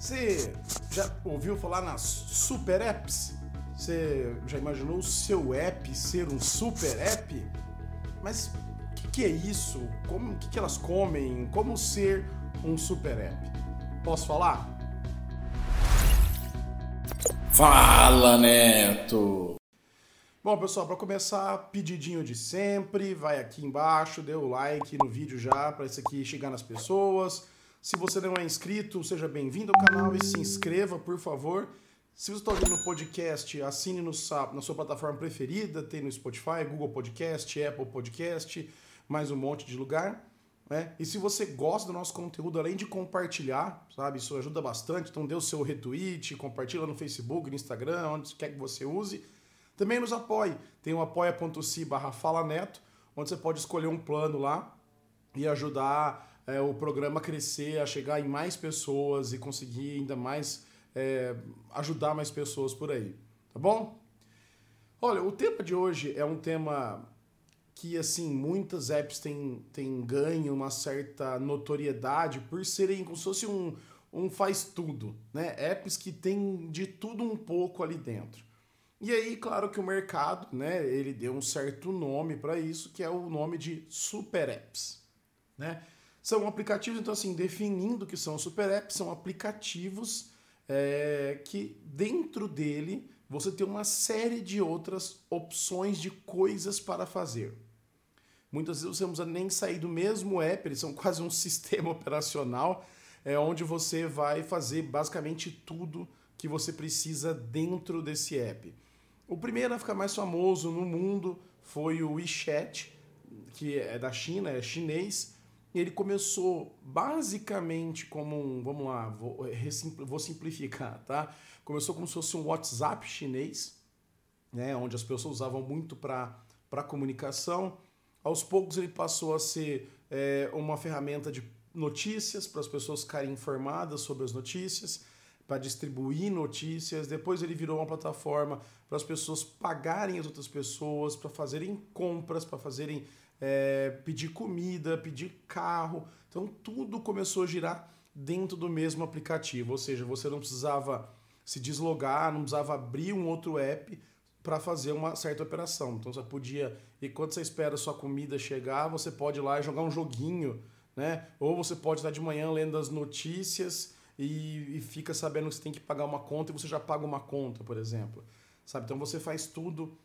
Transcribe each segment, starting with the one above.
Você já ouviu falar nas super apps? Você já imaginou o seu app ser um super app? Mas o que, que, é isso? Como que, que elas comem? Como ser um super app? Posso falar? Fala, Neto! Bom, pessoal, para começar, pedidinho de sempre, vai aqui embaixo, dê o like no vídeo já para isso aqui chegar nas pessoas. Se você não é inscrito, seja bem-vindo ao canal e se inscreva, por favor. Se você está ouvindo no podcast, assine no, na sua plataforma preferida, tem no Spotify, Google Podcast, Apple Podcast, mais um monte de lugar. Né? E se você gosta do nosso conteúdo, além de compartilhar, sabe, isso ajuda bastante, então dê o seu retweet, compartilha no Facebook, no Instagram, onde quer que você use. Também nos apoie. Tem o apoia.se barra Neto, onde você pode escolher um plano lá e ajudar é, o programa crescer, a chegar em mais pessoas e conseguir ainda mais é, ajudar mais pessoas por aí, tá bom? Olha, o tema de hoje é um tema que assim muitas apps têm, têm ganho uma certa notoriedade por serem como se fosse um, um faz tudo, né? Apps que tem de tudo um pouco ali dentro. E aí, claro que o mercado, né, ele deu um certo nome para isso, que é o nome de super apps, né? São aplicativos, então, assim, definindo que são super apps, são aplicativos é, que dentro dele você tem uma série de outras opções de coisas para fazer. Muitas vezes você não precisa nem sair do mesmo app, eles são quase um sistema operacional, é, onde você vai fazer basicamente tudo que você precisa dentro desse app. O primeiro a ficar mais famoso no mundo foi o WeChat, que é da China, é chinês, ele começou basicamente como um, vamos lá, vou, vou simplificar, tá? Começou como se fosse um WhatsApp chinês, né, onde as pessoas usavam muito para comunicação. Aos poucos ele passou a ser é, uma ferramenta de notícias para as pessoas ficarem informadas sobre as notícias, para distribuir notícias. Depois ele virou uma plataforma para as pessoas pagarem as outras pessoas, para fazerem compras, para fazerem é, pedir comida, pedir carro. Então tudo começou a girar dentro do mesmo aplicativo, ou seja, você não precisava se deslogar, não precisava abrir um outro app para fazer uma certa operação. Então você podia, e quando você espera a sua comida chegar, você pode ir lá e jogar um joguinho, né? Ou você pode estar de manhã lendo as notícias e, e fica sabendo que você tem que pagar uma conta e você já paga uma conta, por exemplo. Sabe? Então você faz tudo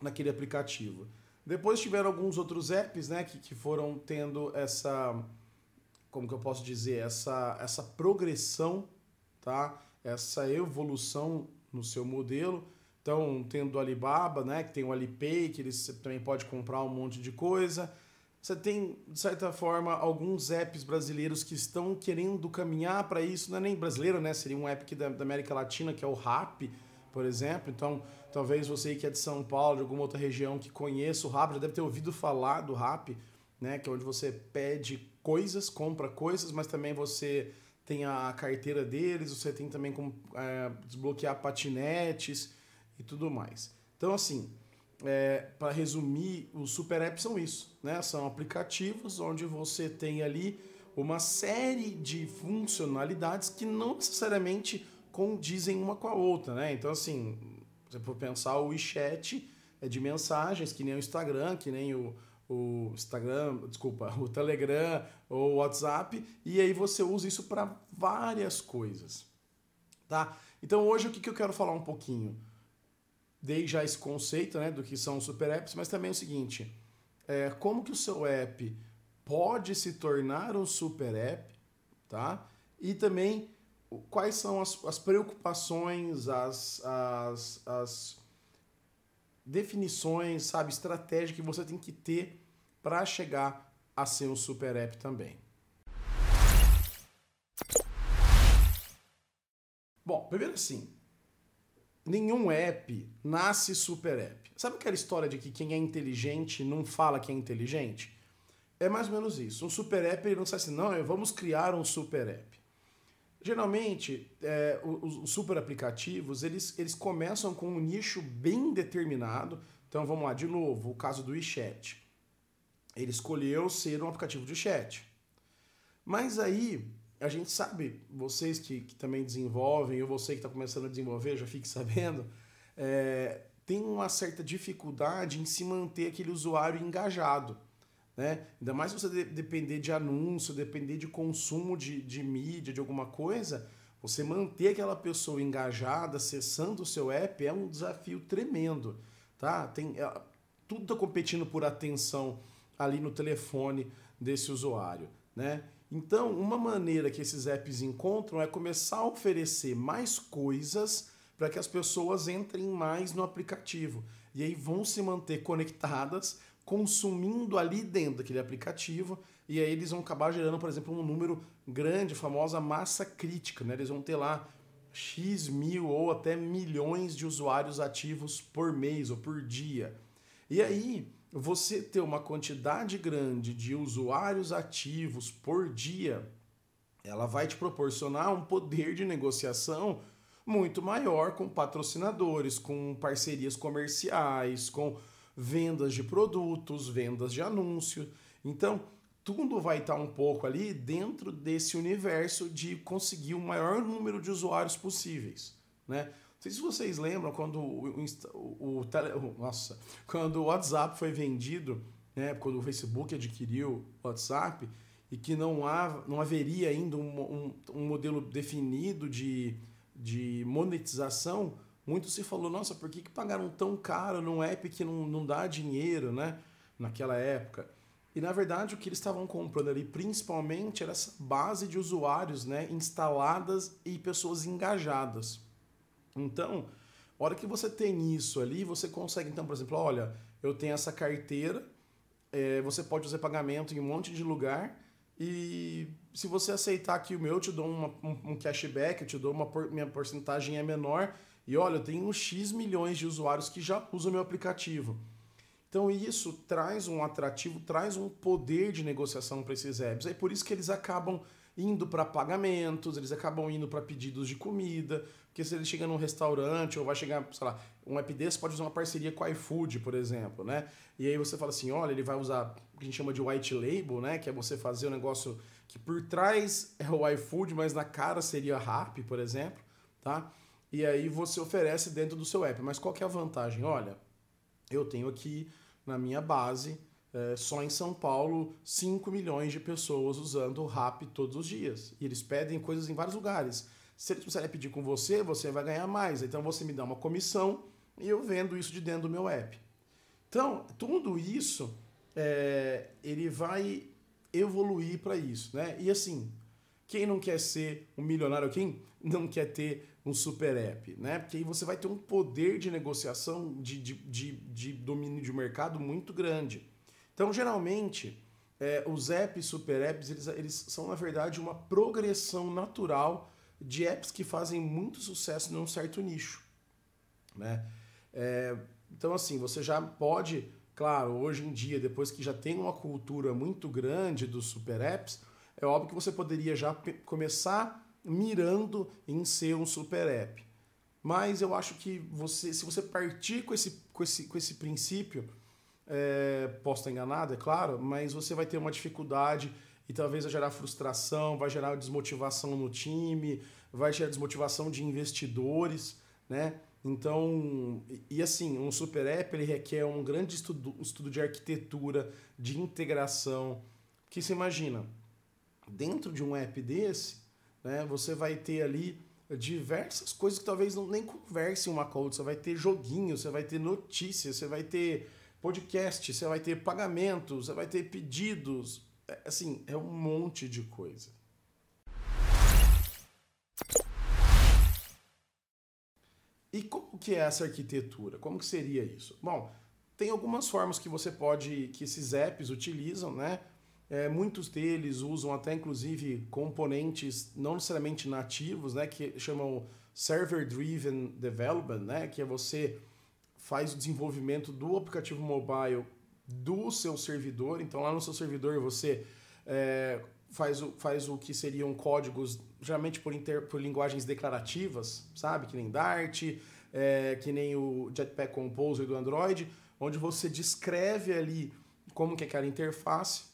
naquele aplicativo. Depois tiveram alguns outros apps, né, que, que foram tendo essa, como que eu posso dizer, essa, essa progressão, tá? Essa evolução no seu modelo. Então, tendo o Alibaba, né, que tem o Alipay, que eles também pode comprar um monte de coisa. Você tem, de certa forma, alguns apps brasileiros que estão querendo caminhar para isso. Não é nem brasileiro, né? Seria um app da, da América Latina, que é o Rap, por exemplo. Então, talvez você que é de São Paulo, de alguma outra região que conheça o Rap, já deve ter ouvido falar do Rap, né? Que é onde você pede coisas, compra coisas, mas também você tem a carteira deles, você tem também como é, desbloquear patinetes e tudo mais. Então, assim, é, para resumir, os super apps são isso, né? São aplicativos onde você tem ali uma série de funcionalidades que não necessariamente condizem uma com a outra, né? Então, assim, você for pensar, o WeChat é de mensagens, que nem o Instagram, que nem o, o Instagram, desculpa, o Telegram ou o WhatsApp, e aí você usa isso para várias coisas, tá? Então, hoje, o que, que eu quero falar um pouquinho? Dei já esse conceito, né, do que são super apps, mas também é o seguinte, é, como que o seu app pode se tornar um super app, tá? E também quais são as, as preocupações, as, as, as definições, sabe, estratégia que você tem que ter para chegar a ser um super app também. Bom, primeiro assim, nenhum app nasce super app. Sabe aquela história de que quem é inteligente não fala que é inteligente? É mais ou menos isso. Um super app ele não sai assim, não, vamos criar um super app. Geralmente, é, os, os, super aplicativos, eles, eles começam com um nicho bem determinado. Então, vamos lá, de novo, o caso do WeChat. Ele escolheu ser um aplicativo de chat. Mas aí, a gente sabe, vocês que, que também desenvolvem, ou você que está começando a desenvolver, já fique sabendo, é, tem uma certa dificuldade em se manter aquele usuário engajado. Né? Ainda mais você de depender de anúncio, depender de consumo de, de mídia, de alguma coisa, você manter aquela pessoa engajada, acessando o seu app, é um desafio tremendo. Tá? Tem, é, tudo está competindo por atenção ali no telefone desse usuário. Né? Então, uma maneira que esses apps encontram é começar a oferecer mais coisas para que as pessoas entrem mais no aplicativo. E aí vão se manter conectadas, consumindo ali dentro daquele aplicativo, e aí eles vão acabar gerando, por exemplo, um número grande, famosa massa crítica. Né? Eles vão ter lá X mil ou até milhões de usuários ativos por mês ou por dia. E aí, você ter uma quantidade grande de usuários ativos por dia, ela vai te proporcionar um poder de negociação muito maior com patrocinadores, com parcerias comerciais, com vendas de produtos, vendas de anúncio. Então, tudo vai estar um pouco ali dentro desse universo de conseguir o maior número de usuários possíveis, né? Não sei se vocês lembram quando o, o, o, tele, nossa, quando o WhatsApp foi vendido, né, quando o Facebook adquiriu o WhatsApp, e que não, há, não haveria ainda um, um, um modelo definido de de monetização, muito se falou, nossa, por que, que pagaram tão caro num app que não, não dá dinheiro, né? Naquela época. E na verdade o que eles estavam comprando ali principalmente era essa base de usuários né, instaladas e pessoas engajadas. Então, a hora que você tem isso ali, você consegue, então, por exemplo, olha, eu tenho essa carteira, é, você pode fazer pagamento em um monte de lugar e se você aceitar aqui o meu, eu te dou uma, um, um cashback, eu te dou uma por, minha porcentagem é menor. E olha, eu tenho X milhões de usuários que já usam meu aplicativo. Então isso traz um atrativo, traz um poder de negociação para esses apps. É por isso que eles acabam indo para pagamentos, eles acabam indo para pedidos de comida, porque se ele chega num restaurante ou vai chegar, sei lá, um app desse pode usar uma parceria com o iFood, por exemplo, né? E aí você fala assim, olha, ele vai usar o que a gente chama de white label, né? Que é você fazer um negócio que por trás é o iFood, mas na cara seria Rappi, por exemplo, tá? E aí você oferece dentro do seu app. Mas qual que é a vantagem? Olha, eu tenho aqui na minha base, é, só em São Paulo, 5 milhões de pessoas usando o Rappi todos os dias. E eles pedem coisas em vários lugares. Se eles precisarem pedir com você, você vai ganhar mais. Então você me dá uma comissão e eu vendo isso de dentro do meu app. Então, tudo isso é, ele vai evoluir para isso, né? E assim, quem não quer ser um milionário, quem não quer ter um super app, né? Porque aí você vai ter um poder de negociação, de, de, de, de domínio de mercado muito grande. Então, geralmente, é, os apps, super apps, eles, eles são, na verdade, uma progressão natural de apps que fazem muito sucesso num certo nicho. Né? É, então, assim, você já pode, claro, hoje em dia, depois que já tem uma cultura muito grande dos super apps, é óbvio que você poderia já começar mirando em ser um super app. Mas eu acho que você, se você partir com esse, com esse, com esse princípio, é, posso estar enganado, é claro, mas você vai ter uma dificuldade e talvez vai gerar frustração, vai gerar desmotivação no time, vai gerar desmotivação de investidores, né? Então, e assim, um super app ele requer um grande estudo, estudo de arquitetura, de integração, que você imagina, dentro de um app desse, né, você vai ter ali diversas coisas que talvez não nem conversem uma com a outra, você vai ter joguinho, você vai ter notícias, você vai ter podcast, você vai ter pagamentos, você vai ter pedidos, é, assim, é um monte de coisa. E como que é essa arquitetura? Como que seria isso? Bom, tem algumas formas que você pode, que esses apps utilizam, né? É, muitos deles usam até inclusive componentes não necessariamente nativos, né? Que chamam Server Driven Development, né? Que é você faz o desenvolvimento do aplicativo mobile do seu servidor. Então, lá no seu servidor, você é, faz, o, faz o que seriam códigos, geralmente por, inter, por linguagens declarativas, sabe? Que nem Dart, é, que nem o Jetpack Composer do Android, onde você descreve ali como que é aquela interface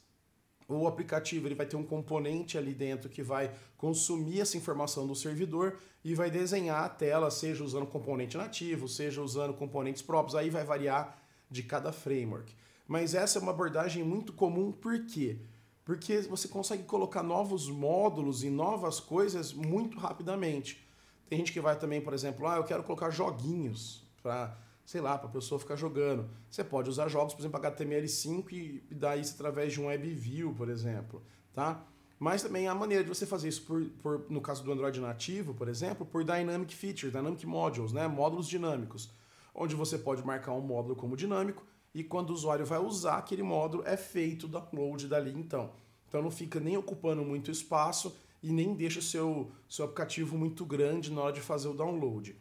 o aplicativo ele vai ter um componente ali dentro que vai consumir essa informação do servidor e vai desenhar a tela, seja usando componente nativo, seja usando componentes próprios, aí vai variar de cada framework. Mas essa é uma abordagem muito comum, por quê? Porque você consegue colocar novos módulos e novas coisas muito rapidamente. Tem gente que vai também, por exemplo, ah, eu quero colocar joguinhos para sei lá, para a pessoa ficar jogando. Você pode usar jogos, por exemplo, HTML5 e dar isso através de um WebView, por exemplo, tá? Mas também há maneira de você fazer isso, por, por, no caso do Android nativo, por exemplo, por Dynamic Features, Dynamic Modules, né? módulos dinâmicos, onde você pode marcar um módulo como dinâmico e quando o usuário vai usar aquele módulo, é feito o download dali então. Então não fica nem ocupando muito espaço e nem deixa o seu, seu aplicativo muito grande na hora de fazer o download.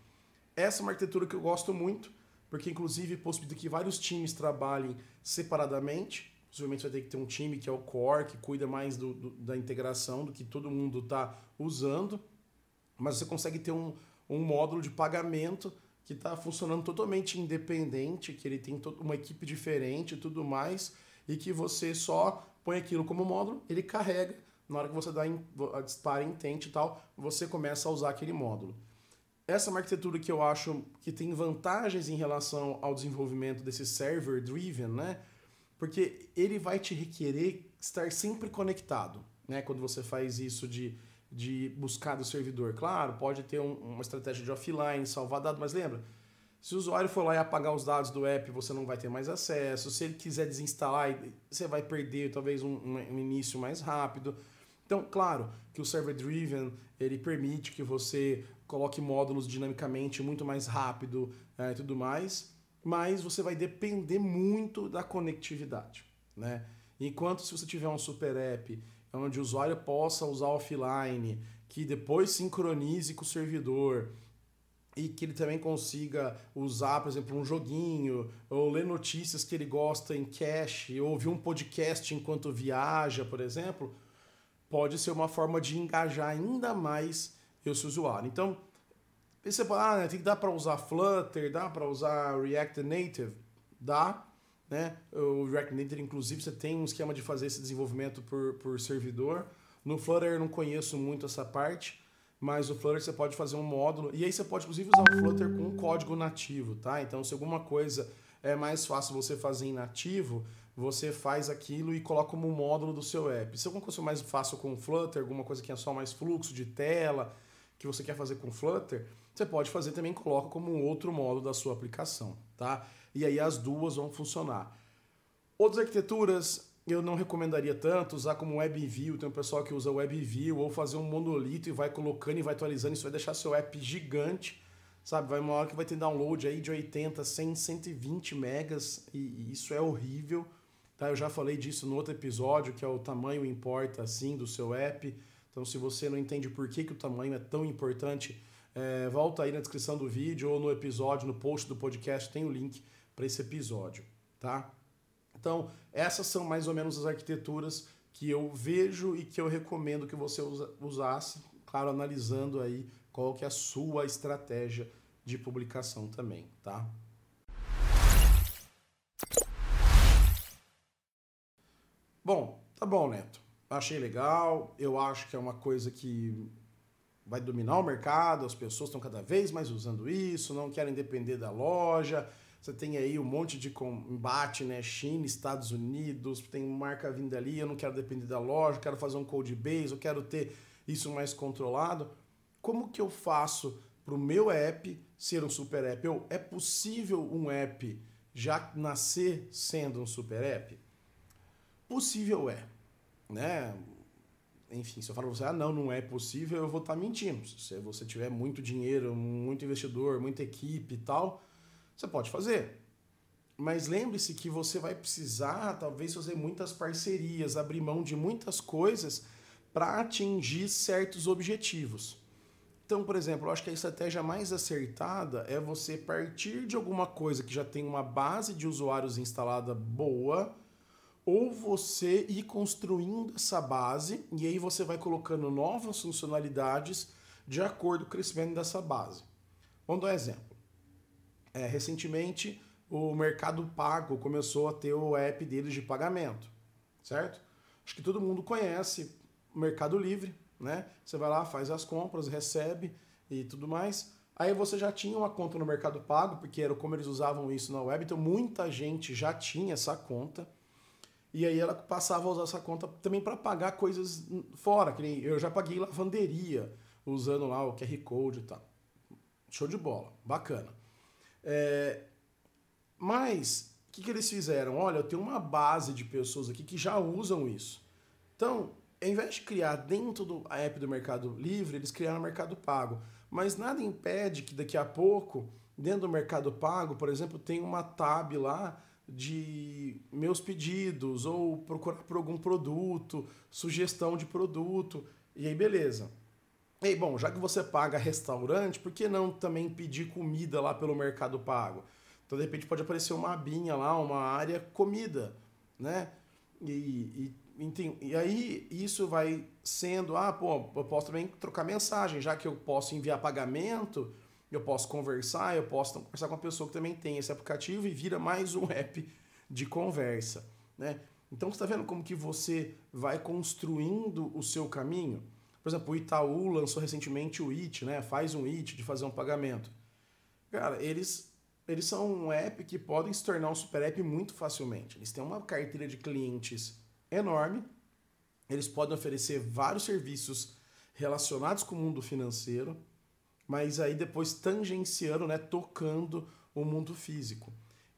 Essa é uma arquitetura que eu gosto muito, porque inclusive possibilita que vários times trabalhem separadamente. Possivelmente vai ter que ter um time que é o core, que cuida mais do, do, da integração, do que todo mundo está usando. Mas você consegue ter um, um módulo de pagamento que está funcionando totalmente independente, que ele tem uma equipe diferente e tudo mais, e que você só põe aquilo como módulo, ele carrega, na hora que você dá a dispara e tal, você começa a usar aquele módulo essa é uma arquitetura que eu acho que tem vantagens em relação ao desenvolvimento desse server driven, né? Porque ele vai te requerer estar sempre conectado, né? Quando você faz isso de, de buscar do servidor. Claro, pode ter um, uma estratégia de offline, salvar dados, mas lembra, se o usuário for lá e apagar os dados do app, você não vai ter mais acesso. Se ele quiser desinstalar, você vai perder talvez um, um início mais rápido. Então, claro que o server driven ele permite que você coloque módulos dinamicamente muito mais rápido é, e tudo mais, mas você vai depender muito da conectividade, né? Enquanto se você tiver um super app onde o usuário possa usar offline, que depois sincronize com o servidor e que ele também consiga usar, por exemplo, um joguinho, ou ler notícias que ele gosta em cache, ou ouvir um podcast enquanto viaja, por exemplo, pode ser uma forma de engajar ainda mais esse usuário. Então, você fala, ah, né, tem que dar para usar Flutter, dá para usar React Native? Dá, né? O React Native, inclusive, você tem um esquema de fazer esse desenvolvimento por, por servidor. No Flutter eu não conheço muito essa parte, mas o Flutter você pode fazer um módulo, e aí você pode, inclusive, usar o Flutter com código nativo, tá? Então, se alguma coisa é mais fácil você fazer em nativo, você faz aquilo e coloca como módulo do seu app. Se alguma coisa mais fácil com o Flutter, alguma coisa que é só mais fluxo de tela, que você quer fazer com Flutter, você pode fazer também, coloca como um outro módulo da sua aplicação, tá? E aí as duas vão funcionar. Outras arquiteturas eu não recomendaria tanto usar como WebView, tem um pessoal que usa WebView, ou fazer um monolito e vai colocando e vai atualizando, isso vai deixar seu app gigante, sabe? Vai uma hora que vai ter download aí de 80, 100, 120 megas e isso é horrível, tá? Eu já falei disso no outro episódio, que é o tamanho importa assim do seu app. Então, se você não entende por que, que o tamanho é tão importante, é, volta aí na descrição do vídeo ou no episódio, no post do podcast, tem o link para esse episódio, tá? Então, essas são mais ou menos as arquiteturas que eu vejo e que eu recomendo que você usasse, claro, analisando aí qual que é a sua estratégia de publicação também, tá? Bom, tá bom, Neto achei legal, eu acho que é uma coisa que vai dominar o mercado, as pessoas estão cada vez mais usando isso, não querem depender da loja. Você tem aí um monte de combate, né? China, Estados Unidos, tem marca vindo ali, eu não quero depender da loja, quero fazer um code base, eu quero ter isso mais controlado. Como que eu faço para o meu app ser um super app? Eu, é possível um app já nascer sendo um super app? Possível é né? Enfim, se eu falo pra você, ah, não, não é possível, eu vou estar tá mentindo. Se você tiver muito dinheiro, muito investidor, muita equipe e tal, você pode fazer. Mas lembre-se que você vai precisar, talvez, fazer muitas parcerias, abrir mão de muitas coisas para atingir certos objetivos. Então, por exemplo, eu acho que a estratégia mais acertada é você partir de alguma coisa que já tem uma base de usuários instalada boa ou você ir construindo essa base e aí você vai colocando novas funcionalidades de acordo com o crescimento dessa base. Vamos dar um exemplo. É, recentemente, o Mercado Pago começou a ter o app deles de pagamento, certo? acho que todo mundo conhece o Mercado Livre, né? Você vai lá, faz as compras, recebe e tudo mais. Aí você já tinha uma conta no Mercado Pago, porque era como eles usavam isso na web, então muita gente já tinha essa conta. E aí ela passava a usar essa conta também para pagar coisas fora, que nem eu já paguei lavanderia usando lá o QR Code e tal. Show de bola, bacana. É, mas o que, que eles fizeram? Olha, eu tenho uma base de pessoas aqui que já usam isso. Então, ao invés de criar dentro do app do Mercado Livre, eles criaram o Mercado Pago. Mas nada impede que daqui a pouco, dentro do Mercado Pago, por exemplo, tem uma tab lá de meus pedidos ou procurar por algum produto, sugestão de produto. E aí, beleza. E aí, bom, já que você paga restaurante, por que não também pedir comida lá pelo Mercado Pago? Então, de repente, pode aparecer uma abinha lá, uma área comida, né? E, e e aí isso vai sendo, ah, pô, eu posso também trocar mensagem, já que eu posso enviar pagamento, eu posso conversar, eu posso conversar com uma pessoa que também tem esse aplicativo e vira mais um app de conversa, né? Então você está vendo como que você vai construindo o seu caminho? Por exemplo, o Itaú lançou recentemente o IT, né? Faz um IT de fazer um pagamento. Cara, eles eles são um app que podem se tornar um super app muito facilmente. Eles têm uma carteira de clientes enorme. Eles podem oferecer vários serviços relacionados com o mundo financeiro, mas aí depois tangenciando, né, tocando o mundo físico.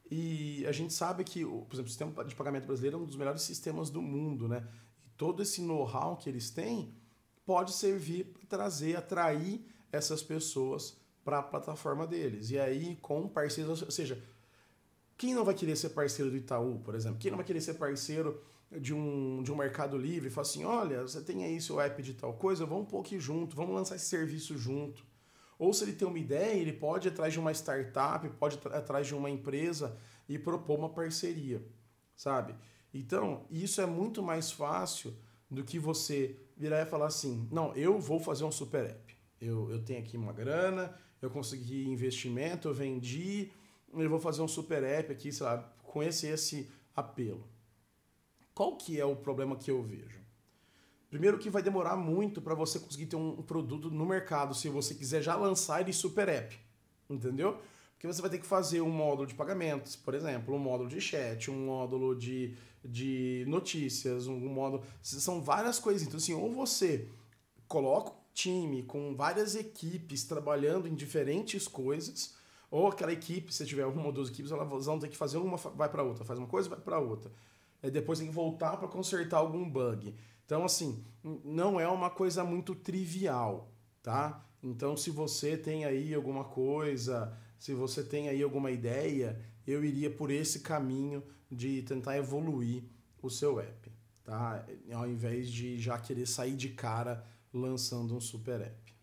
E a gente sabe que, por exemplo, o sistema de pagamento brasileiro é um dos melhores sistemas do mundo, né? E todo esse know-how que eles têm pode servir para trazer, atrair essas pessoas para a plataforma deles. E aí, com parceiros, ou seja, quem não vai querer ser parceiro do Itaú, por exemplo? Quem não vai querer ser parceiro de um, de um Mercado Livre fala assim: olha, você tem aí seu app de tal coisa, vamos pôr aqui junto, vamos lançar esse serviço junto. Ou se ele tem uma ideia, ele pode ir atrás de uma startup, pode ir atrás de uma empresa e propor uma parceria, sabe? Então, isso é muito mais fácil do que você virar e falar assim: não, eu vou fazer um super app. Eu, eu tenho aqui uma grana, eu consegui investimento, eu vendi, eu vou fazer um super app aqui, sei lá, com esse, esse apelo. Qual que é o problema que eu vejo? Primeiro que vai demorar muito para você conseguir ter um produto no mercado se você quiser já lançar ele super app, entendeu? Porque você vai ter que fazer um módulo de pagamentos, por exemplo, um módulo de chat, um módulo de, de notícias, um módulo... São várias coisas. Então, assim, ou você coloca um time com várias equipes trabalhando em diferentes coisas, ou aquela equipe, se tiver uma ou duas equipes, elas vão ter que fazer uma, vai para outra, faz uma coisa, vai para outra é, depois tem que voltar para consertar algum bug. Então, assim, não é uma coisa muito trivial, tá? Então, se você tem aí alguma coisa, se você tem aí alguma ideia, eu iria por esse caminho de tentar evoluir o seu app, tá? Ao invés de já querer sair de cara lançando um super app.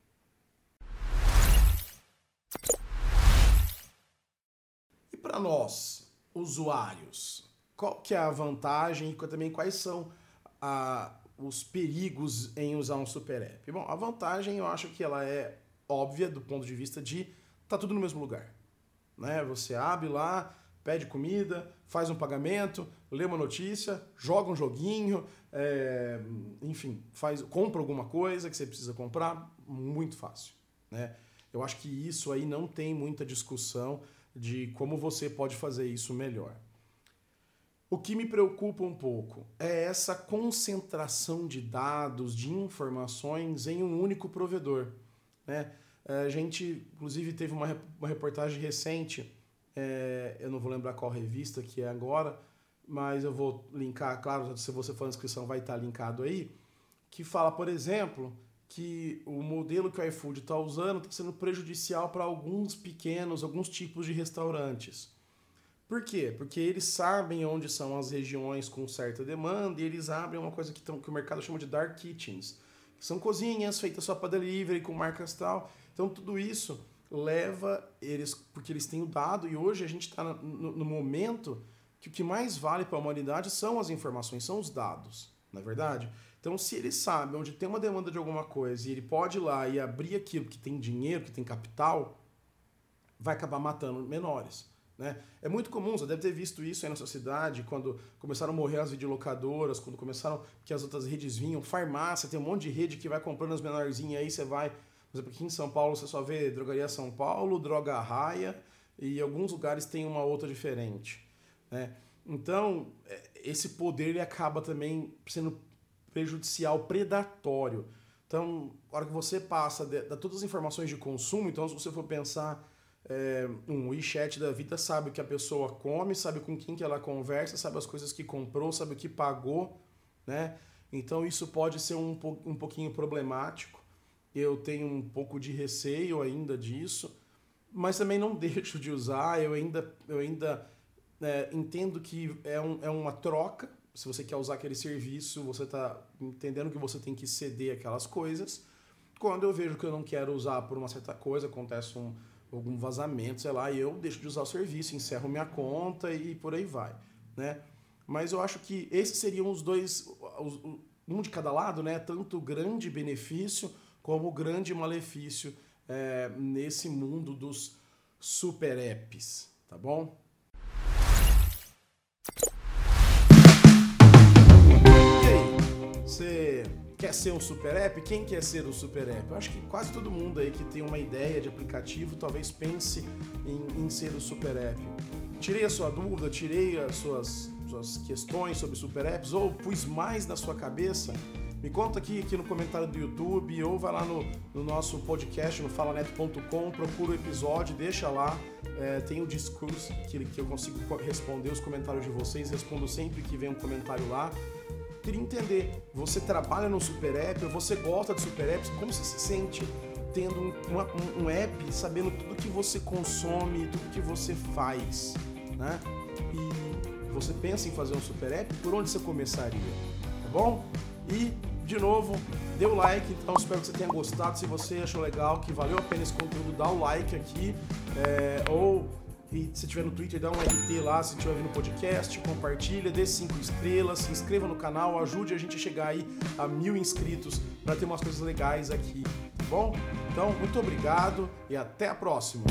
E para nós, usuários, qual que é a vantagem e também quais são a, os perigos em usar um super app? Bom, a vantagem eu acho que ela é óbvia do ponto de vista de tá tudo no mesmo lugar. Né? Você abre lá, pede comida, faz um pagamento, lê uma notícia, joga um joguinho, é, enfim, faz, compra alguma coisa que você precisa comprar, muito fácil. Né? Eu acho que isso aí não tem muita discussão de como você pode fazer isso melhor. O que me preocupa um pouco é essa concentração de dados, de informações em um único provedor. Né? A gente, inclusive, teve uma, reportagem recente, é, eu não vou lembrar qual revista que é agora, mas eu vou linkar, claro, se você for na inscrição vai estar linkado aí, que fala, por exemplo, que o modelo que o iFood está usando está sendo prejudicial para alguns pequenos, alguns tipos de restaurantes. Por quê? Porque eles sabem onde são as regiões com certa demanda e eles abrem uma coisa que, tão, que o mercado chama de dark kitchens, são cozinhas feitas só para delivery, com marcas tal. Então tudo isso leva eles, porque eles têm o dado e hoje a gente está no, no, momento que o que mais vale para a humanidade são as informações, são os dados, não é verdade? Então se ele sabe onde tem uma demanda de alguma coisa e ele pode ir lá e abrir aquilo que tem dinheiro, que tem capital, vai acabar matando menores Né? É muito comum, você deve ter visto isso aí na sua cidade, quando começaram a morrer as videolocadoras, quando começaram que as outras redes vinham, farmácia, tem um monte de rede que vai comprando as menorzinhas aí, você vai. Por exemplo, aqui em São Paulo você só vê Drogaria São Paulo, Droga Raia, e alguns lugares tem uma outra diferente. Né? Então, é, esse poder ele acaba também sendo prejudicial, predatório. Então, na hora que você passa de, de todas as informações de consumo, então se você for pensar é, um WeChat da vida sabe o que a pessoa come, sabe com quem que ela conversa, sabe as coisas que comprou, sabe o que pagou, né? Então isso pode ser um, um pouquinho problemático. Eu tenho um pouco de receio ainda disso, mas também não deixo de usar. Eu ainda, eu ainda é, entendo que é, um, é uma troca. Se você quer usar aquele serviço, você está entendendo que você tem que ceder aquelas coisas. Quando eu vejo que eu não quero usar por uma certa coisa, acontece um, algum vazamento, sei lá, e eu deixo de usar o serviço, encerro minha conta e por aí vai, né? Mas eu acho que esses seriam os dois, um de cada lado, né? Tanto grande benefício como o grande malefício é, nesse mundo dos super apps, tá bom? Quer ser um super app? Quem quer ser um super app? Eu acho que quase todo mundo aí que tem uma ideia de aplicativo talvez pense em, em ser o um super app. Tirei a sua dúvida, tirei as suas, suas questões sobre super apps ou pus mais na sua cabeça. Me conta aqui, aqui no comentário do YouTube ou vai lá no, no nosso podcast no falaneto.com, procura o episódio, deixa lá. É, tem o discurso que, que eu consigo responder os comentários de vocês, respondo sempre que vem um comentário lá queria entender, você trabalha no super app, você gosta de super apps, como você se sente tendo um, uma, um, app, sabendo tudo que você consome, tudo que você faz, né? E você pensa em fazer um super app, por onde você começaria? Tá bom? E, de novo, dê o like, então espero que você tenha gostado. Se você achou legal, que valeu a pena esse conteúdo, dá o like aqui, é, ou e se tiver no Twitter, dá um RT lá. Se tiver no podcast, compartilha, dê cinco estrelas, se inscreva no canal, ajude a gente a chegar aí a mil inscritos para ter umas coisas legais aqui, tá bom? Então, muito obrigado e até a próxima.